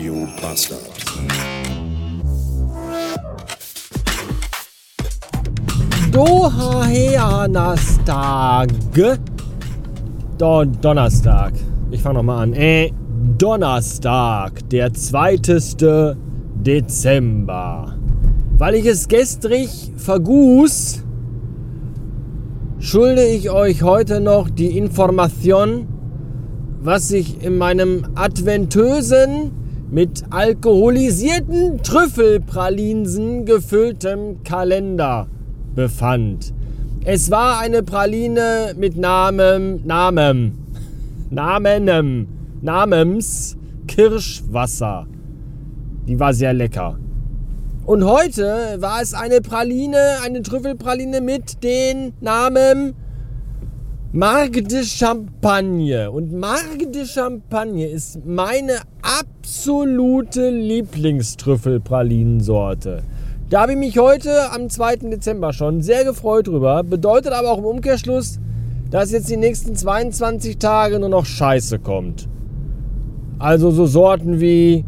Radio Bastard. Doha-Heanastag. Don Donnerstag. Ich fange nochmal an. Äh, Donnerstag, der 2. Dezember. Weil ich es gestrig verguß, schulde ich euch heute noch die Information, was sich in meinem adventösen, mit alkoholisierten Trüffelpralinsen gefülltem Kalender befand. Es war eine Praline mit Namen, Namen, Namenem, Namens Kirschwasser. Die war sehr lecker. Und heute war es eine Praline, eine Trüffelpraline mit den Namen Marque de Champagne. Und Marque de Champagne ist meine absolute Lieblingstrüffelpralinensorte. Da habe ich mich heute am 2. Dezember schon sehr gefreut drüber. Bedeutet aber auch im Umkehrschluss, dass jetzt die nächsten 22 Tage nur noch Scheiße kommt. Also so Sorten wie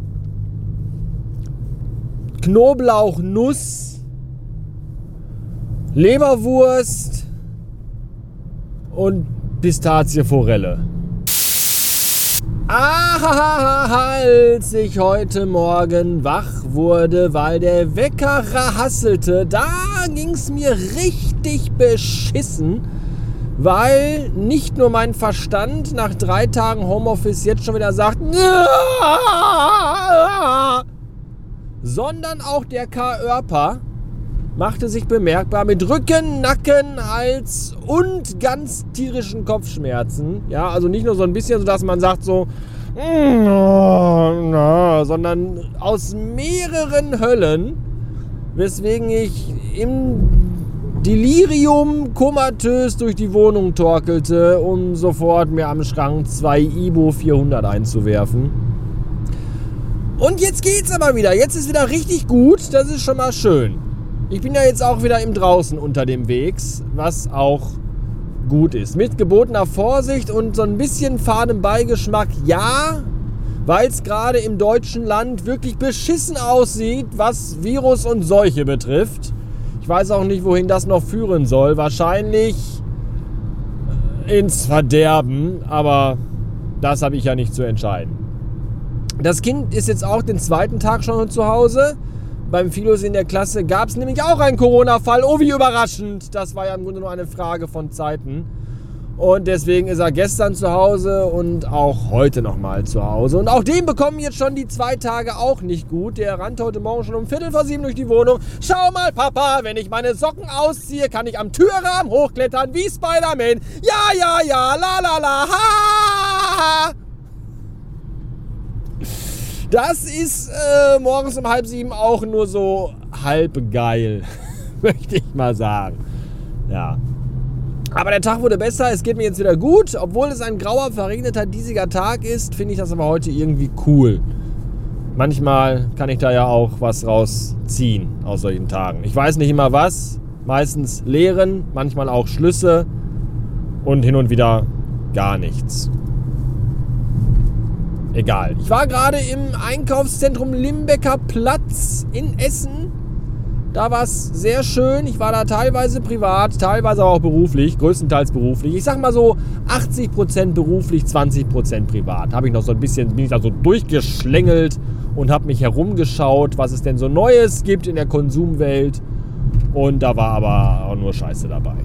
Knoblauchnuss, Leberwurst und Pistazieforelle. Ah, als ich heute Morgen wach wurde, weil der Wecker rahasselte, da ging's mir richtig beschissen, weil nicht nur mein Verstand nach drei Tagen Homeoffice jetzt schon wieder sagt, sondern auch der Körper machte sich bemerkbar mit Rücken, Nacken, Hals und ganz tierischen Kopfschmerzen. Ja, also nicht nur so ein bisschen, so dass man sagt so, sondern aus mehreren Höllen, weswegen ich im Delirium komatös durch die Wohnung torkelte, um sofort mir am Schrank zwei Ibo 400 einzuwerfen. Und jetzt geht's aber wieder. Jetzt ist wieder richtig gut. Das ist schon mal schön. Ich bin ja jetzt auch wieder im Draußen unter dem Wegs, was auch gut ist. Mit gebotener Vorsicht und so ein bisschen fadem Beigeschmack, ja, weil es gerade im deutschen Land wirklich beschissen aussieht, was Virus und Seuche betrifft. Ich weiß auch nicht, wohin das noch führen soll. Wahrscheinlich ins Verderben, aber das habe ich ja nicht zu entscheiden. Das Kind ist jetzt auch den zweiten Tag schon zu Hause beim Philos in der Klasse gab es nämlich auch einen Corona-Fall. Oh, wie überraschend. Das war ja im Grunde nur eine Frage von Zeiten. Und deswegen ist er gestern zu Hause und auch heute nochmal zu Hause. Und auch den bekommen jetzt schon die zwei Tage auch nicht gut. Der rannte heute Morgen schon um Viertel vor sieben durch die Wohnung. Schau mal, Papa, wenn ich meine Socken ausziehe, kann ich am Türrahmen hochklettern wie Spider-Man. Ja, ja, ja, la, la, la, ha, ha. Das ist äh, morgens um halb sieben auch nur so halb geil, möchte ich mal sagen. Ja. Aber der Tag wurde besser, es geht mir jetzt wieder gut. Obwohl es ein grauer, verregneter, diesiger Tag ist, finde ich das aber heute irgendwie cool. Manchmal kann ich da ja auch was rausziehen aus solchen Tagen. Ich weiß nicht immer was, meistens Lehren, manchmal auch Schlüsse und hin und wieder gar nichts. Egal. Ich war gerade im Einkaufszentrum Limbecker Platz in Essen. Da war es sehr schön. Ich war da teilweise privat, teilweise auch beruflich, größtenteils beruflich. Ich sag mal so 80% beruflich, 20% privat. Habe ich noch so ein bisschen, bin ich da so durchgeschlängelt und habe mich herumgeschaut, was es denn so Neues gibt in der Konsumwelt. Und da war aber auch nur Scheiße dabei.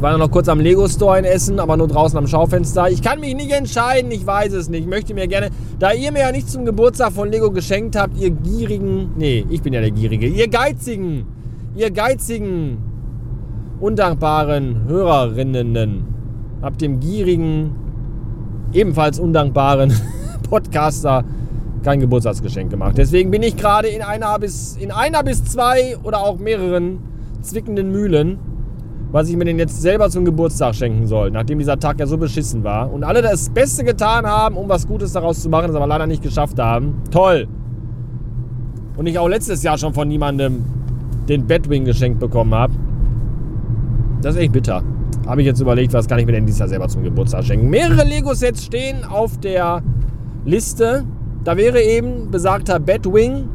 Ich war noch kurz am Lego Store in Essen, aber nur draußen am Schaufenster. Ich kann mich nicht entscheiden, ich weiß es nicht. Ich möchte mir gerne, da ihr mir ja nichts zum Geburtstag von Lego geschenkt habt, ihr gierigen, nee, ich bin ja der Gierige, ihr geizigen, ihr geizigen, undankbaren Hörerinnen, habt dem gierigen, ebenfalls undankbaren Podcaster kein Geburtstagsgeschenk gemacht. Deswegen bin ich gerade in einer bis, in einer bis zwei oder auch mehreren zwickenden Mühlen was ich mir denn jetzt selber zum Geburtstag schenken soll, nachdem dieser Tag ja so beschissen war. Und alle das Beste getan haben, um was Gutes daraus zu machen, das aber leider nicht geschafft haben. Toll! Und ich auch letztes Jahr schon von niemandem den Bedwing geschenkt bekommen habe. Das ist echt bitter. Habe ich jetzt überlegt, was kann ich mir denn dieses Jahr selber zum Geburtstag schenken. Mehrere Lego-Sets stehen auf der Liste. da wäre eben besagter Batwing,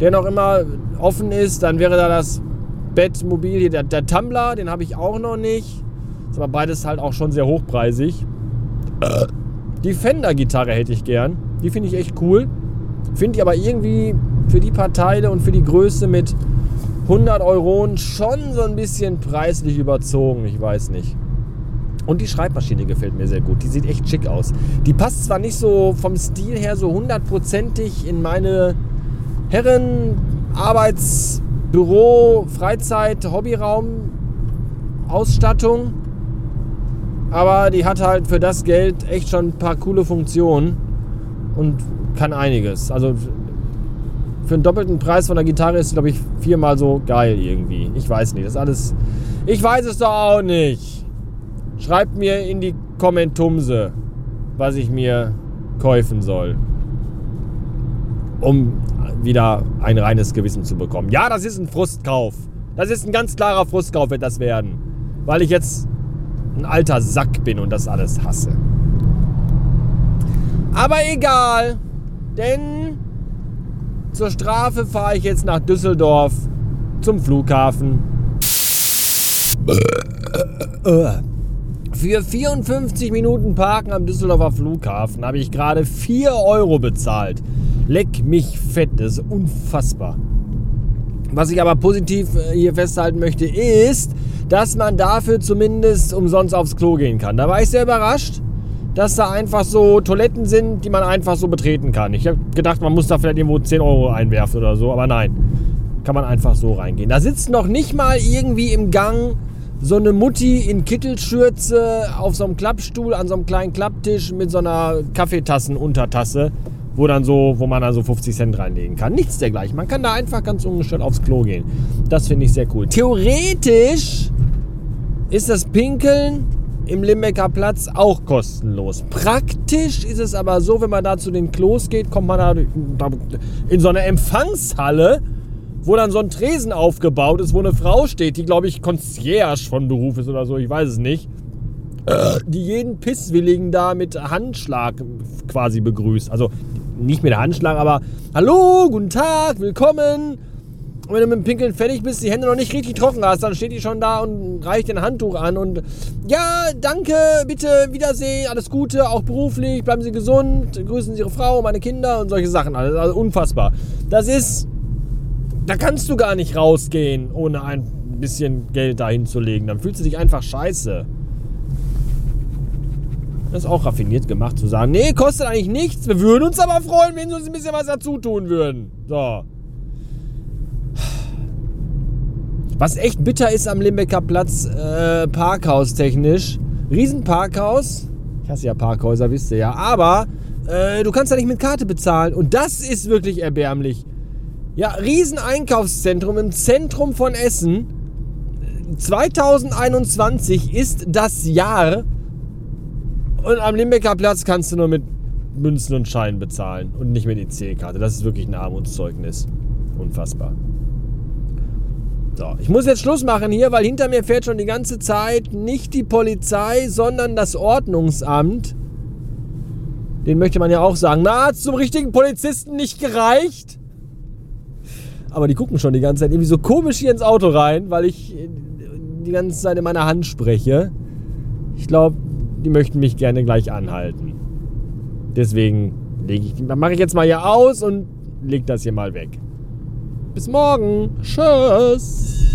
der noch immer offen ist. Dann wäre da das Batmobil hier, der, der Tumblr, den habe ich auch noch nicht. Ist aber beides halt auch schon sehr hochpreisig. Die Fender-Gitarre hätte ich gern. Die finde ich echt cool. Finde ich aber irgendwie für die paar Teile und für die Größe mit 100 Euro schon so ein bisschen preislich überzogen. Ich weiß nicht. Und die Schreibmaschine gefällt mir sehr gut. Die sieht echt schick aus. Die passt zwar nicht so vom Stil her so hundertprozentig in meine Herren, Arbeits-, Büro-, Freizeit-, Hobbyraum, Ausstattung. Aber die hat halt für das Geld echt schon ein paar coole Funktionen und kann einiges. Also für einen doppelten Preis von der Gitarre ist, glaube ich, viermal so geil irgendwie. Ich weiß nicht. Das ist alles. Ich weiß es doch auch nicht. Schreibt mir in die Kommentumse, was ich mir kaufen soll. Um wieder ein reines Gewissen zu bekommen. Ja, das ist ein Frustkauf. Das ist ein ganz klarer Frustkauf, wird das werden. Weil ich jetzt ein alter Sack bin und das alles hasse. Aber egal, denn zur Strafe fahre ich jetzt nach Düsseldorf zum Flughafen. Für 54 Minuten Parken am Düsseldorfer Flughafen habe ich gerade 4 Euro bezahlt. Leck mich fett, das ist unfassbar. Was ich aber positiv äh, hier festhalten möchte, ist, dass man dafür zumindest umsonst aufs Klo gehen kann. Da war ich sehr überrascht dass da einfach so Toiletten sind, die man einfach so betreten kann. Ich habe gedacht, man muss da vielleicht irgendwo 10 Euro einwerfen oder so, aber nein. Kann man einfach so reingehen. Da sitzt noch nicht mal irgendwie im Gang so eine Mutti in Kittelschürze auf so einem Klappstuhl an so einem kleinen Klapptisch mit so einer Kaffeetassenuntertasse, wo dann so, wo man dann so 50 Cent reinlegen kann. Nichts dergleichen. Man kann da einfach ganz ungestört aufs Klo gehen. Das finde ich sehr cool. Theoretisch ist das Pinkeln im Limbecker Platz auch kostenlos. Praktisch ist es aber so, wenn man da zu den Klos geht, kommt man da in so eine Empfangshalle, wo dann so ein Tresen aufgebaut ist, wo eine Frau steht, die glaube ich Concierge von Beruf ist oder so, ich weiß es nicht. Die jeden Pisswilligen da mit Handschlag quasi begrüßt. Also nicht mit Handschlag, aber Hallo, guten Tag, willkommen. Und wenn du mit dem Pinkeln fertig bist, die Hände noch nicht richtig trocken hast, dann steht die schon da und reicht ein Handtuch an und ja, danke, bitte, Wiedersehen, alles Gute, auch beruflich, bleiben Sie gesund, grüßen Sie Ihre Frau, meine Kinder und solche Sachen. Alles, also unfassbar. Das ist, da kannst du gar nicht rausgehen, ohne ein bisschen Geld dahin zu legen. Dann fühlst du dich einfach scheiße. Das ist auch raffiniert gemacht zu sagen, nee, kostet eigentlich nichts, wir würden uns aber freuen, wenn Sie uns ein bisschen was dazu tun würden. So. Was echt bitter ist am Limbecker Platz, äh, Parkhaus-technisch. Riesenparkhaus. Ich hasse ja Parkhäuser, wisst ihr ja. Aber äh, du kannst da nicht mit Karte bezahlen. Und das ist wirklich erbärmlich. Ja, Rieseneinkaufszentrum im Zentrum von Essen. 2021 ist das Jahr. Und am Limbecker Platz kannst du nur mit Münzen und Scheinen bezahlen und nicht mit EC-Karte. Das ist wirklich ein Armutszeugnis. Unfassbar. So, ich muss jetzt Schluss machen hier, weil hinter mir fährt schon die ganze Zeit nicht die Polizei, sondern das Ordnungsamt. Den möchte man ja auch sagen, na, hat zum richtigen Polizisten nicht gereicht? Aber die gucken schon die ganze Zeit irgendwie so komisch hier ins Auto rein, weil ich die ganze Zeit in meiner Hand spreche. Ich glaube, die möchten mich gerne gleich anhalten. Deswegen mache ich jetzt mal hier aus und leg das hier mal weg. Bis morgen. Tschüss.